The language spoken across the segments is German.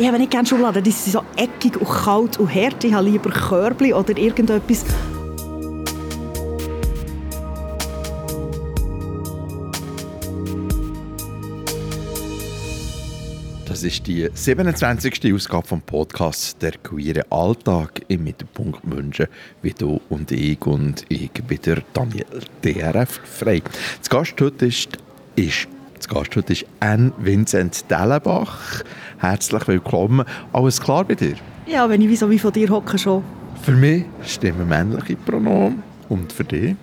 Ich habe nicht gerne Schubladen, die sind so eckig und kalt und hart. Ich habe lieber Körbchen oder irgendetwas. Das ist die 27. Ausgabe vom Podcast «Der queere Alltag» im Mittelpunkt Menschen wie du und ich und ich wieder Daniel DRF frei. Das Gast heute ist, ist das Gast heute ist Anne Vincent Dellenbach. Herzlich willkommen. Alles klar bei dir? Ja, wenn ich wie so wie von dir hocke schon. Für mich stimmen männliche Pronomen und für dich?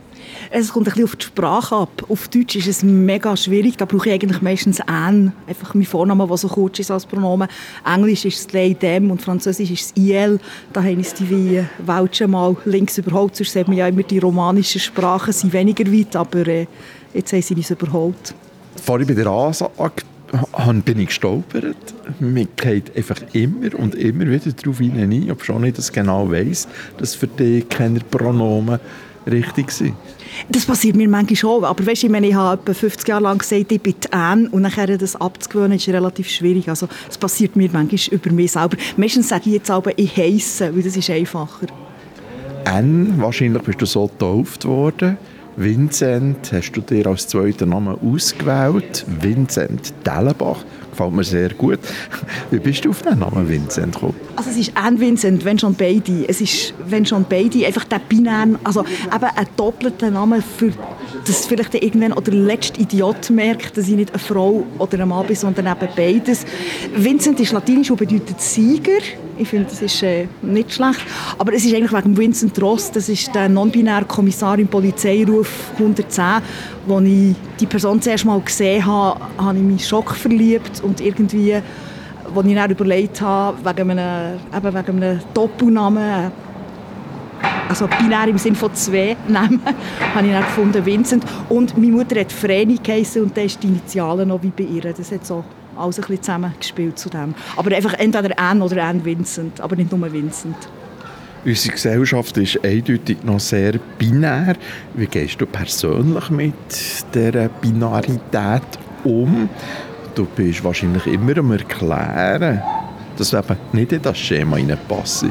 Es kommt ein bisschen auf die Sprache ab. Auf Deutsch ist es mega schwierig. Da brauche ich eigentlich meistens «an». Einfach mein Vorname, der so kurz ist als Pronomen. Englisch ist es «they», «them» und Französisch ist es «il». Da haben uns die wie Welschen mal links überholt. Sonst sieht man ja immer, die romanischen Sprachen sind weniger weit, aber äh, jetzt haben sie uns überholt. Vorhin bei der Ansage bin ich gestolpert. Man geht einfach immer und immer wieder darauf hinein, ob schon nicht das genau weiss, dass für dich keine Pronomen richtig sind. Das passiert mir manchmal schon, aber weißt, ich, meine, ich habe etwa 50 Jahre lang gesagt, ich bin Anne und nachher das abzugewöhnen ist relativ schwierig. Also es passiert mir manchmal über mich selber. Meistens sage ich jetzt aber, ich heiße, weil das ist einfacher. Anne, wahrscheinlich bist du so getauft worden. Vincent hast du dir als zweiten Namen ausgewählt. Vincent Dellenbach. Gefällt mir sehr gut. Wie bist du auf den Namen Vincent gekommen? Also es ist ein Vincent, wenn schon beide. Es ist, wenn schon beide, einfach der binären, also eben ein doppelter Name für dass vielleicht irgendwann oder der letzte Idiot merkt, dass ich nicht eine Frau oder ein Mann bin, sondern eben beides. Vincent ist latinisch und bedeutet Sieger. Ich finde, das ist äh, nicht schlecht. Aber es ist eigentlich wegen Vincent Ross, das ist der non-binäre Kommissar im Polizeiruf 110, wo ich die Person zuerst mal gesehen habe, habe ich mich Schock verliebt und irgendwie, wo ich dann überlegt habe, wegen einem, eben wegen einem Doppelnamen, also binär im Sinne von zwei Namen, habe ich dann gefunden, Vincent. Und meine Mutter hat Vreni geheißen und das ist die Initialen noch wie bei ihr. Das hat so alles ein bisschen zusammengespielt zu dem. Aber einfach entweder Anne oder Anne Vincent, aber nicht nur Vincent. Unsere Gesellschaft ist eindeutig noch sehr binär. Wie gehst du persönlich mit dieser Binarität um? Du bist wahrscheinlich immer am Erklären, dass du eben nicht in das Schema passt.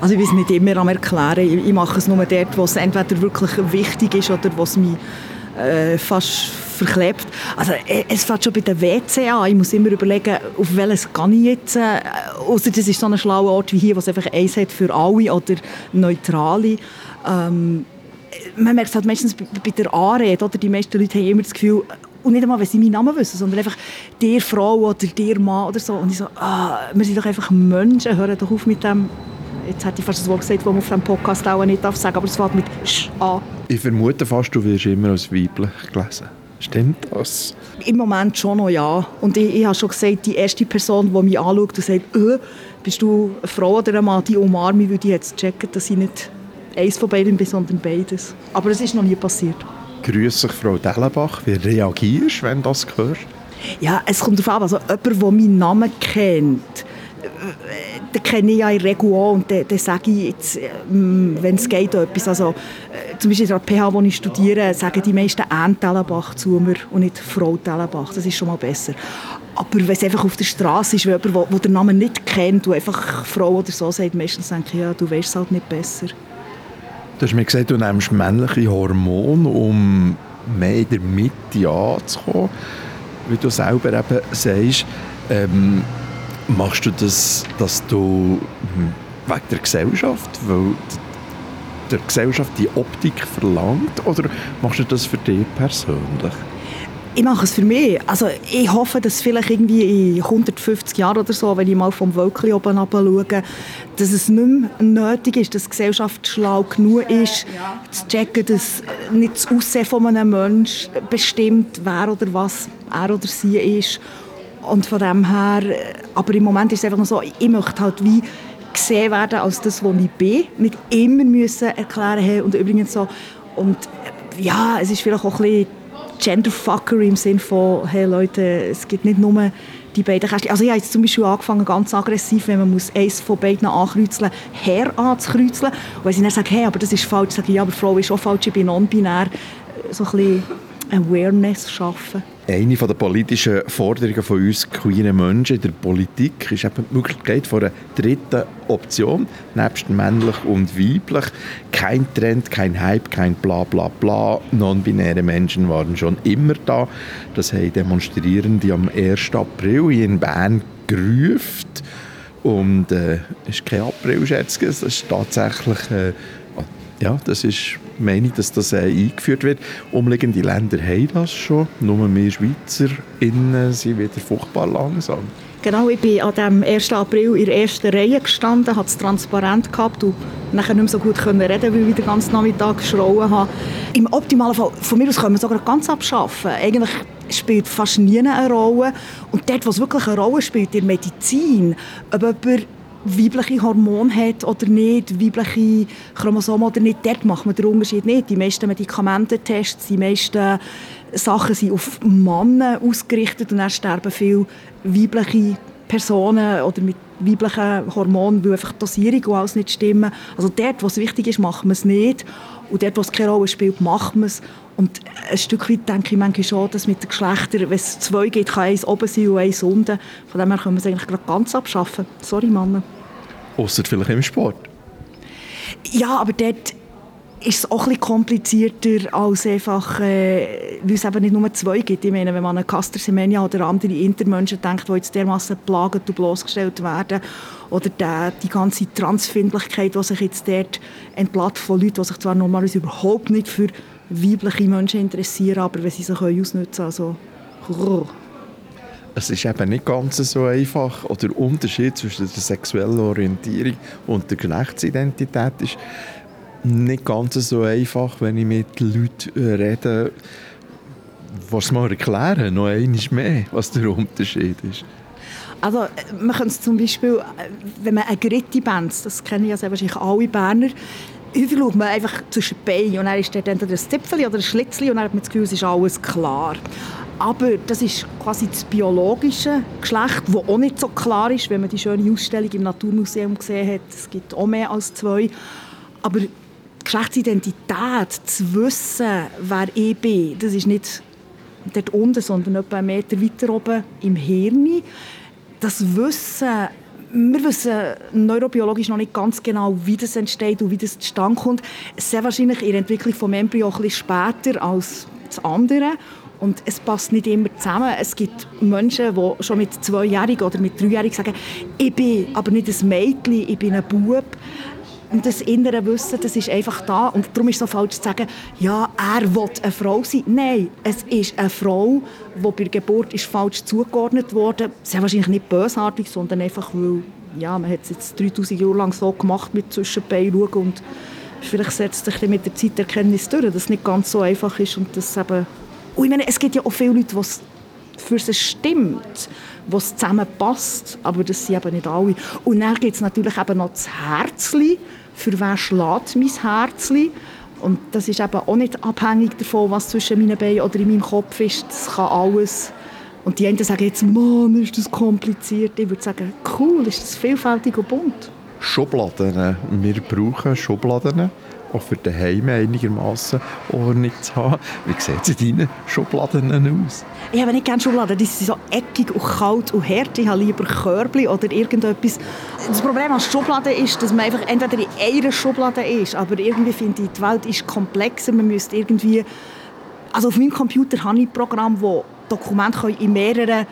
Also ich will es nicht immer am erklären. Ich mache es nur dort, wo es entweder wirklich wichtig ist oder wo es mich äh, fast verklebt. Also äh, es fängt schon bei der WC an. Ich muss immer überlegen, auf welches kann ich jetzt. Äh, außer das ist so ein schlauer Ort wie hier, wo es einfach eins hat für alle oder neutrale. Ähm, man merkt es halt meistens bei der Anrede, oder? die meisten Leute haben immer das Gefühl, und nicht einmal, wenn sie meinen Namen wissen, sondern einfach «der Frau» oder «der Mann» oder so. Und ich so, ah, wir sind doch einfach Menschen, hören doch auf mit dem jetzt hätte ich fast das Wort gesagt, das man auf diesem Podcast auch nicht darf sagen, aber es fängt mit «sch» an. Ich vermute fast, du wirst immer als weiblich gelesen. Stimmt das? Im Moment schon noch, ja. Und ich, ich habe schon gesagt, die erste Person, die mich anschaut und sagt, äh, bist du eine Frau oder ein Mann, die umarme ich, würde ich jetzt checken, dass ich nicht eins von beiden bin, sondern beides. Aber es ist noch nie passiert. Grüß dich, Frau Dellenbach. Wie reagierst du, wenn du das hörst? Ja, es kommt darauf an. Also jemand, der meinen Namen kennt, den kenne ich ja in auch und dann, dann sage ich jetzt, ähm, wenn es geht, etwas. Also, äh, zum Beispiel an der PH, wo ich studiere, sagen die meisten «Anne Tellenbach» zu mir und nicht «Frau Tellenbach». Das ist schon mal besser. Aber wenn es einfach auf der Straße ist, jemand, der den Namen nicht kennt und einfach «Frau» oder so sagt, meistens denke ich, ja, du weißt es halt nicht besser. Du hast mir gesagt, du nimmst männliche Hormone, um mehr in der Mitte anzukommen. Wie du selber eben sagst, ähm, Machst du das, dass du hm, wegen der Gesellschaft, weil der Gesellschaft die Optik verlangt, oder machst du das für dich persönlich? Ich mache es für mich. Also ich hoffe, dass vielleicht irgendwie in 150 Jahren oder so, wenn ich mal vom Wölkchen oben schaue, dass es nicht mehr nötig ist, dass die Gesellschaft schlau genug ist, zu checken, dass nicht das Aussehen von einem Menschen bestimmt, wer oder was er oder sie ist und von dem her, aber im Moment ist es einfach noch so, ich möchte halt wie gesehen werden als das, was ich bin. Nicht immer müssen erklären hey, und übrigens so. Und ja, es ist vielleicht auch ein bisschen Genderfuckery im Sinne von, hey Leute, es gibt nicht nur die beiden Kästchen. Also ich habe jetzt zum Beispiel angefangen, ganz aggressiv, wenn man muss eins von beiden ankreuzeln, her anzukreuzeln. Und wenn sie dann sagen, hey, aber das ist falsch, sage ich, ja, aber Frau ist auch falsch, ich bin non-binär. So ein bisschen Awareness schaffen. Eine der politischen Forderungen von uns queeren Menschen in der Politik ist eben die Möglichkeit von einer dritten Option, nebst männlich und weiblich. Kein Trend, kein Hype, kein bla bla bla. Non-binäre Menschen waren schon immer da. Das haben Demonstrierende am 1. April in Bern gerufen. Und es äh, ist kein April-Scherz, es ist tatsächlich... Äh, ja, das ist meine dass das äh, eingeführt wird. Umliegende Länder haben das schon, nur wir Schweizer sind wieder furchtbar langsam. Genau, ich bin an dem 1. April in der ersten Reihe gestanden, hatte es transparent gehabt und nachher nicht mehr so gut können reden, weil ich den ganzen Nachmittag geschrauen habe. Im optimalen Fall, von mir aus können wir sogar ganz abschaffen. Eigentlich spielt fast nie eine Rolle. Und dort, wo es wirklich eine Rolle spielt, in der Medizin, ob jemand weibliche Hormone hat oder nicht, weibliche Chromosomen oder nicht, dort macht man den Unterschied nicht. Die meisten Medikamententests, die meisten Sachen sind auf Männer ausgerichtet und dann sterben viele weibliche Personen oder mit weiblichen Hormonen, weil einfach die Dosierung und alles nicht stimmen. Also dort, wo es wichtig ist, machen wir es nicht. Und dort, wo es keine Rolle spielt, machen wir es. Und ein Stück weit denke ich manchmal schon, dass mit den Geschlechtern, wenn es zwei gibt, kann eins oben sein und eins unten. Von dem her können wir es eigentlich gerade ganz abschaffen. Sorry, Männer. Außer vielleicht im Sport. Ja, aber dort ist es auch ein komplizierter als einfach, äh, weil es eben nicht nur zwei gibt. Ich meine, wenn man an Caster Semenya oder andere Intermenschen denkt, die jetzt dermaßen plagen und bloßgestellt werden, oder die, die ganze Transfindlichkeit, die sich jetzt dort entblätt von Leuten, die sich zwar normalerweise überhaupt nicht für weibliche Menschen interessieren, aber wenn sie sich ausnutzen können, also... Es ist eben nicht ganz so einfach. Oder der Unterschied zwischen der sexuellen Orientierung und der Geschlechtsidentität ist nicht ganz so einfach, wenn ich mit Leuten äh, rede, was mal erklären, noch einmal mehr, was der Unterschied ist. Also äh, man kann es zum Beispiel, äh, wenn man eine Gritti benzt, das kennen ja sehr wahrscheinlich alle Berner, häufig schaut man einfach zwischen Beinen und dann ist dort entweder ein Zipfel oder ein Schlitzchen und dann hat man das Gefühl, es ist alles klar. Aber das ist quasi das biologische Geschlecht, das auch nicht so klar ist, wenn man die schöne Ausstellung im Naturmuseum gesehen hat. Es gibt auch mehr als zwei. Aber die Geschlechtsidentität, zu wissen, wer ich bin, das ist nicht dort unten, sondern etwa einen Meter weiter oben im Hirn. Das Wissen, wir wissen neurobiologisch noch nicht ganz genau, wie das entsteht und wie das zustande kommt. Sehr wahrscheinlich in der Entwicklung des Embryo ein später als das andere. Und es passt nicht immer zusammen. Es gibt Menschen, die schon mit Zweijährigen oder mit Dreijährigen sagen, ich bin aber nicht ein Mädchen, ich bin ein Bub. Und das innere Wissen, das ist einfach da. Und darum ist es so falsch zu sagen, ja, er will eine Frau sein. Nein, es ist eine Frau, die bei der Geburt ist falsch zugeordnet wurde. Sehr wahrscheinlich nicht bösartig, sondern einfach, weil ja, man hat es jetzt 3000 Jahre lang so gemacht mit Zwischenbein schauen und vielleicht setzt sich mit der Zeit Erkenntnis durch, dass es nicht ganz so einfach ist und dass eben und ich meine, es gibt ja auch viele Leute, die für sie stimmt, wo es zusammenpasst, aber das sind eben nicht alle. Und dann gibt es natürlich eben noch das Herzli, für wen schlägt mein Herzli. Und das ist eben auch nicht abhängig davon, was zwischen meinen Beinen oder in meinem Kopf ist. Das kann alles. Und die einen sagen jetzt, Mann, ist das kompliziert. Ich würde sagen, cool, ist das vielfältig und bunt. Schubladen. Wir brauchen Schubladen auch für daheim einigermaßen Ordnung zu haben. Wie sieht es in deinen Schubladen aus? Ich habe nicht gerne Schubladen, die sind so eckig und kalt und hart. Ich habe lieber Körbchen oder irgendetwas. Das Problem an Schubladen ist, dass man einfach entweder in einer Schublade ist, aber irgendwie finde ich, die Welt ist komplexer. Man müsste irgendwie... Also auf meinem Computer habe ich ein Programm, das Dokumente in mehreren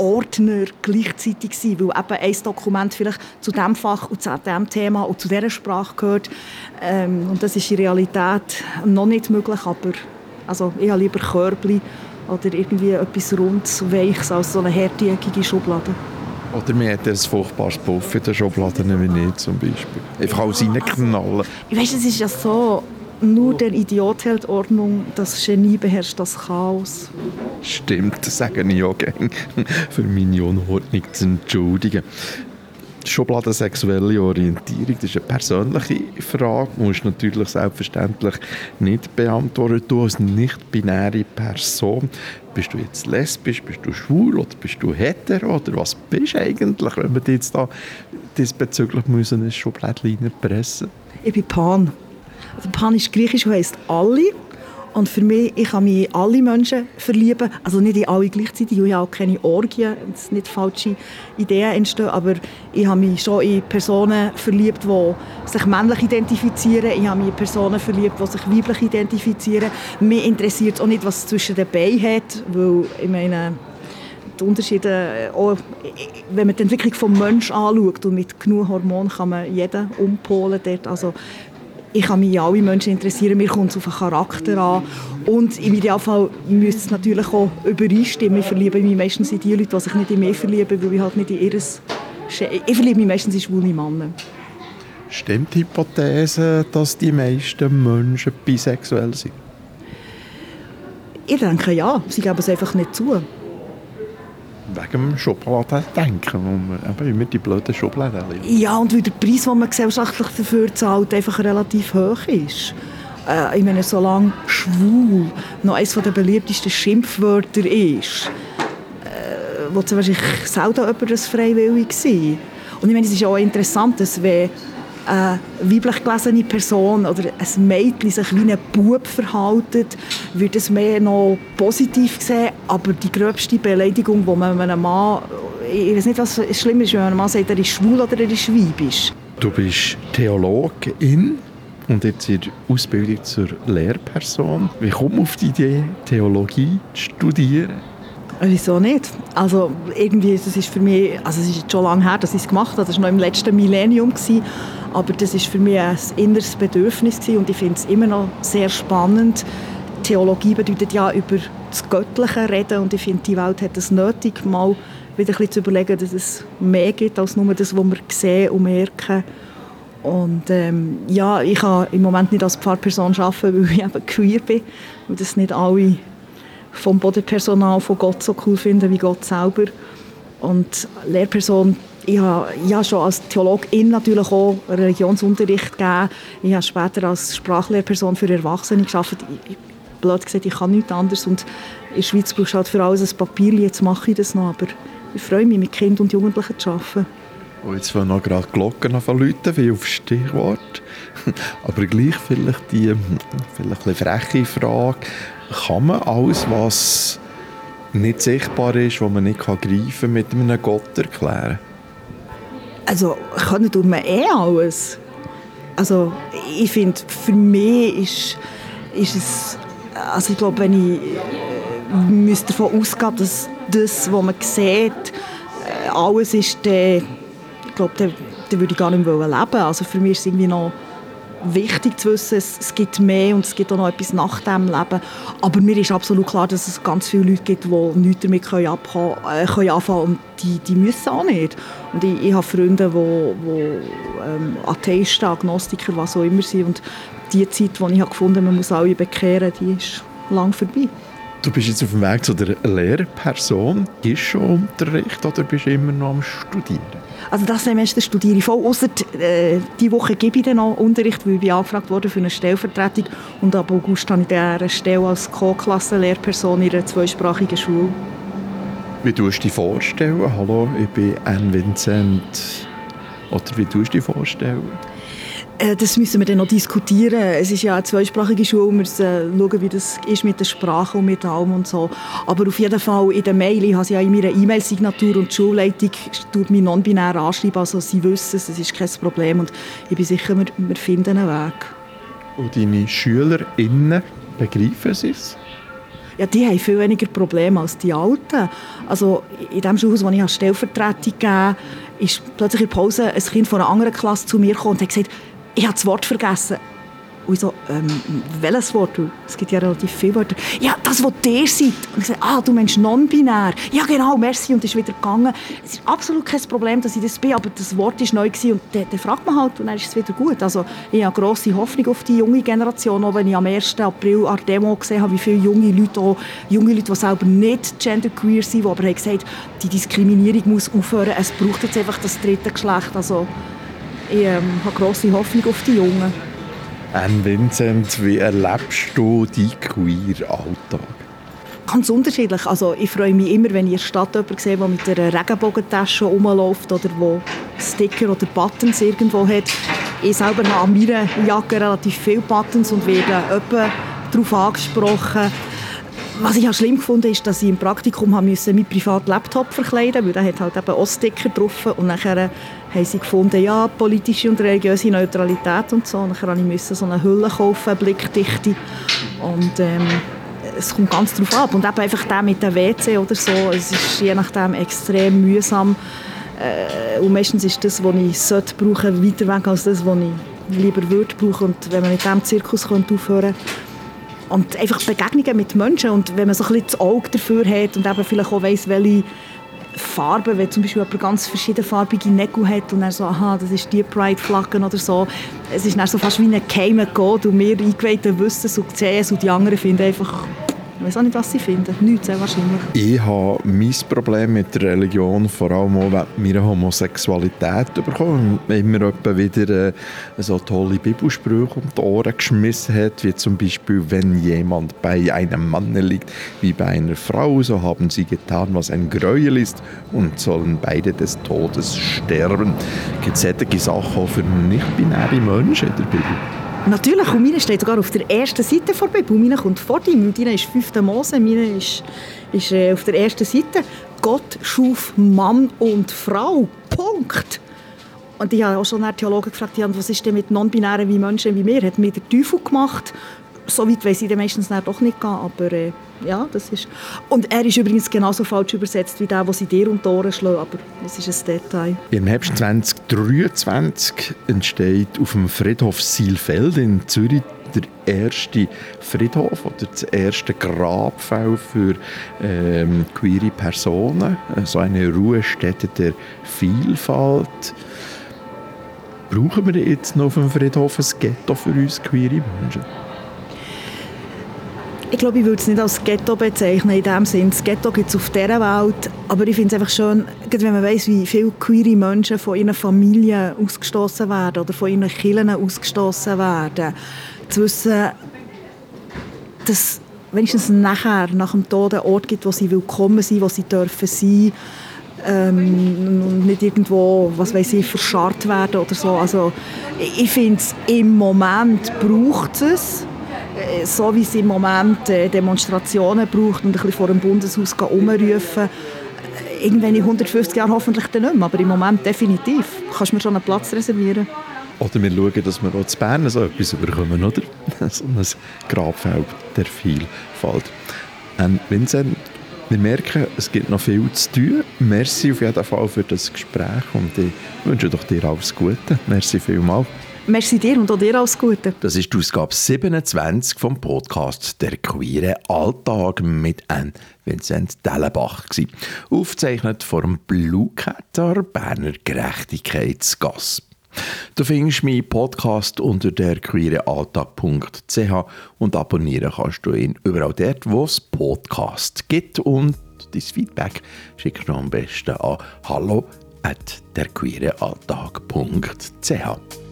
Ordner gleichzeitig sein, weil eben ein Dokument vielleicht zu dem Fach und zu dem Thema und zu dieser Sprache gehört. Ähm, und das ist in Realität noch nicht möglich, aber also ich habe lieber Körbchen oder irgendwie etwas Rundes, Weiches als so eine härteeckige Schublade. Oder mir hat ein furchtbares Puff in der Schublade, wie ich zum Beispiel. Einfach alles reinknallen. Ich weiss, es ist ja so, nur der Idiot hält Ordnung, das Genie beherrscht das Chaos. Stimmt, sage ich auch gerne, für meine Unordnung zu entschuldigen. Schublade sexuelle Orientierung, das ist eine persönliche Frage, du musst natürlich selbstverständlich nicht beantworten. Du als nicht-binäre Person, bist du jetzt lesbisch, bist du schwul oder bist du hetero oder was bist du eigentlich, wenn wir jetzt da diesbezüglich müssen ein Schubladchen pressen Ich bin Pan. Also Pan ist griechisch und heisst alle. Und für mich, ich kann mich in alle Menschen verlieben, also nicht in alle gleichzeitig, ich habe auch keine Orgien, dass nicht falsche Ideen entstehen, aber ich habe mich schon in Personen verliebt, die sich männlich identifizieren, ich habe mich in Personen verliebt, die sich weiblich identifizieren. Mich interessiert auch nicht, was es zwischen den Beinen hat, weil ich meine, die Unterschiede, auch wenn man die Entwicklung des Menschen anschaut und mit genug Hormonen kann man jeden umpolen dort, also ich kann mich alle Menschen interessieren, mir kommt es auf den Charakter an und im Idealfall müsste es natürlich auch übereinstimmen. Ich verliebe mich meistens in die Leute, die sich nicht in mich verlieben, weil ich halt nicht in ihres... Ich verliebe mich meistens in schwule Männer. Stimmt die Hypothese, dass die meisten Menschen bisexuell sind? Ich denke ja, sie geben es einfach nicht zu wegen dem Schubladendenken, wo man immer die blöden Schubladen liegt. Ja, und weil der Preis, den man gesellschaftlich dafür zahlt, einfach relativ hoch ist. Äh, ich meine, solange schwul noch eines der beliebtesten Schimpfwörter ist, äh, wird wahrscheinlich selten jemand freiwillig sein. Und ich meine, es ist auch interessant, dass wenn eine weiblich gelesene Person oder ein Mädchen sich wie ein Bub verhaltet, wird es mehr noch positiv gesehen. Aber die gröbste Beleidigung, die man einem Mann, ich weiß nicht, was schlimm ist, wenn ein Mann sagt, er ist schwul oder er ist weibisch. Du bist Theologin und jetzt in der Ausbildung zur Lehrperson. Wie kommt man auf die Idee, Theologie zu studieren? Wieso nicht? Also irgendwie, das ist für mich, also es ist schon lange her, dass ich es gemacht habe, das war noch im letzten Millennium, gewesen. aber das ist für mich ein inneres Bedürfnis gewesen und ich finde es immer noch sehr spannend. Theologie bedeutet ja über das Göttliche reden und ich finde, die Welt hat es nötig, mal wieder ein zu überlegen, dass es mehr gibt als nur das, was wir sehen und merken. Und ähm, ja, ich kann im Moment nicht als Pfarrperson arbeiten, weil ich eben queer bin und das nicht alle vom Bodenpersonal von Gott so cool finden wie Gott selber. Und Lehrperson, ich habe, ich habe schon als Theologin natürlich auch Religionsunterricht gegeben. Ich habe später als Sprachlehrperson für Erwachsene gearbeitet. Blöd gesagt, ich kann nichts anderes. Und in der Schweiz brauchst du halt für alles ein Papier. Jetzt mache ich das noch. Aber ich freue mich, mit Kindern und Jugendlichen zu arbeiten. Und jetzt wollen noch gerade Glocken läuten, wie auf Stichwort. Aber gleich vielleicht die vielleicht ein freche Frage kann man alles, was nicht sichtbar ist, was man nicht greifen kann, mit einem Gott erklären? Also, können tut man eh alles. Also, ich finde, für mich ist, ist es, also ich glaube, wenn ich äh, müsste davon ausgehen, dass das, was man sieht, äh, alles ist, dann, ich glaube, dann, dann würde ich gar nicht mehr leben. Also für mich ist es irgendwie noch wichtig zu wissen, es, gibt mehr und es gibt auch noch etwas nach dem Leben. Aber mir ist absolut klar, dass es ganz viele Leute gibt, die nichts damit können abkommen, äh, können anfangen und die, die müssen auch nicht. Und ich, ich habe Freunde, die, die ähm, Atheisten, Agnostiker, was auch immer sind und die Zeit, die ich habe gefunden habe, man muss alle bekehren, die ist lang vorbei. Du bist jetzt auf dem Weg zu der Lehrperson. Ist schon Unterricht oder bist du immer noch am Studieren? Also das Semester studiere ich voll, ausser äh, diese Woche gebe ich dann noch Unterricht, weil ich angefragt wurde für eine Stellvertretung und ab August habe ich eine Stelle als Co-Klassenlehrperson in einer zweisprachigen Schule. Wie tust du dich vorstellen? Hallo, ich bin Anne Vincent. Oder wie tust du dich vorstellen? Äh, das müssen wir dann noch diskutieren. Es ist ja eine zweisprachige Schule, wir müssen schauen, wie das ist mit der Sprache und mit allem und so. Aber auf jeden Fall in der Mail, ich habe ja in meiner E-Mail-Signatur und die Schulleitung tut mich non-binär anschreiben, also sie wissen es, es ist kein Problem und ich bin sicher, wir, wir finden einen Weg. Und deine SchülerInnen, begreifen sie es? ja, die haben viel weniger Probleme als die Alten. Also in dem Schulhaus, wo ich Stellvertretung gegeben ist plötzlich in der Pause ein Kind von einer anderen Klasse zu mir gekommen und hat gesagt, ich habe das Wort vergessen. Und ich so, ähm, welches Wort? Es gibt ja relativ viele Wörter. Ja, das, was der seid. Und ich sage, ah, du meinst non-binär. Ja, genau, merci. Und ist wieder gegangen. Es ist absolut kein Problem, dass ich das bin, aber das Wort war neu gewesen. und dann, dann fragt man halt und dann ist es wieder gut. Also ich habe grosse Hoffnung auf die junge Generation, auch wenn ich am 1. April an Demo gesehen habe, wie viele junge Leute, auch junge Leute, die selber nicht genderqueer sind, die aber haben gesagt, die Diskriminierung muss aufhören, es braucht jetzt einfach das dritte Geschlecht. Also ich ähm, habe grosse Hoffnung auf die Jungen. Anne Vincent, wie erlebst du deinen queer Alltag? Ganz unterschiedlich. Also ich freue mich immer, wenn ich in der Stadt jemanden sehe, der mit einer Regenbogentasche rumläuft oder wo Sticker oder Buttons irgendwo hat. Ich selber habe an meiner Jacke relativ viele Buttons und werde etwa darauf angesprochen. Was ich auch schlimm fand, ist, dass ich im Praktikum haben müssen, meinen privaten Laptop verkleiden weil der hat halt eben Sticker drauf und nachher haben sie gefunden, ja, politische und religiöse Neutralität und so. Und dann musste ich so eine Hülle kaufen, Blickdichte. Und ähm, es kommt ganz darauf ab. Und eben einfach der mit dem WC oder so, es ist je nachdem extrem mühsam. Äh, und meistens ist das, was ich sollte brauchen, weiter weg als das, was ich lieber würde brauchen. Und wenn man mit diesem Zirkus könnte aufhören und einfach Begegnungen mit Menschen und wenn man so ein bisschen das Auge dafür hat und eben vielleicht auch weiss, welche Farben, wenn zum Beispiel jemand ganz verschiedenfarbige Nägel hat und dann so, aha, das ist die Pride-Flagge oder so. Es ist dann so fast wie ein geheimer Code und wir Eingeweihten wissen es und sehen es und die anderen finden einfach ich weiß auch nicht, was sie finden. Nichts sehr wahrscheinlich. Ich habe mein Problem mit der Religion vor allem auch wegen meiner Homosexualität bekommen. Immer wieder äh, so tolle Bibelsprüche um die Ohren geschmissen hat, wie zum Beispiel, wenn jemand bei einem Mann liegt wie bei einer Frau, so haben sie getan, was ein Gräuel ist und sollen beide des Todes sterben. Gibt es solche Sachen auch für nicht-binäre Menschen in der Bibel? Natürlich, und meine steht sogar auf der ersten Seite vor Bibel. Meine kommt vor dir. Deine ist 5. Mose, meine ist, ist äh, auf der ersten Seite. Gott schuf Mann und Frau. Punkt. Und ich habe auch schon einen Theologen gefragt, was ist denn mit non-binären wie Menschen wie mir? Hat mir der Teufel gemacht? So weit weiss ich dann meistens doch nicht gehen, aber äh, ja, das ist... Und er ist übrigens genauso falsch übersetzt wie der, was sie dir um die Ohren schlagen, aber das ist ein Detail. Im Herbst 2023 entsteht auf dem Friedhof Silfeld in Zürich der erste Friedhof oder das erste Grabfeld für ähm, queere Personen, so eine Ruhestätte der Vielfalt. Brauchen wir jetzt noch auf dem Friedhof ein Ghetto für uns queere Menschen? Ich glaube, ich würde es nicht als Ghetto bezeichnen in dem Sinne. Das Ghetto gibt es auf dieser Welt, aber ich finde es einfach schön, wenn man weiß, wie viele queere Menschen von ihren Familien ausgestoßen werden oder von ihren Kindern ausgestoßen werden, zu wissen, dass wenigstens nachher, nach dem Tod, einen Ort gibt, wo sie willkommen sind, wo sie dürfen sein ähm, und nicht irgendwo, was weiß ich, verscharrt werden oder so. Also ich finde es, im Moment braucht es äh, so wie es im Moment äh, Demonstrationen braucht und ein bisschen vor dem Bundeshaus umrufen, äh, irgendwann in 150 Jahren hoffentlich dann nicht mehr, aber im Moment definitiv. Kannst du mir schon einen Platz reservieren? Oder wir schauen, dass wir auch zu Bern so etwas bekommen, oder? so ein Grabfeld der Vielfalt. Und Vincent, wir merken, es gibt noch viel zu tun. Merci auf jeden Fall für das Gespräch und ich wünsche doch dir alles Gute. Merci vielmals. Merci dir und auch dir alles Gute. Das ist die Ausgabe 27 vom Podcast «Der queere Alltag» mit Anne Vincent Dellenbach. Aufgezeichnet vom Blue Catter Berner Gerechtigkeitsgasse. Du findest meinen Podcast unter derqueerealltag.ch und abonnieren kannst du ihn überall dort, wo es Podcast gibt. Und dein Feedback schickst du am besten an hallo at derqueerealltag.ch.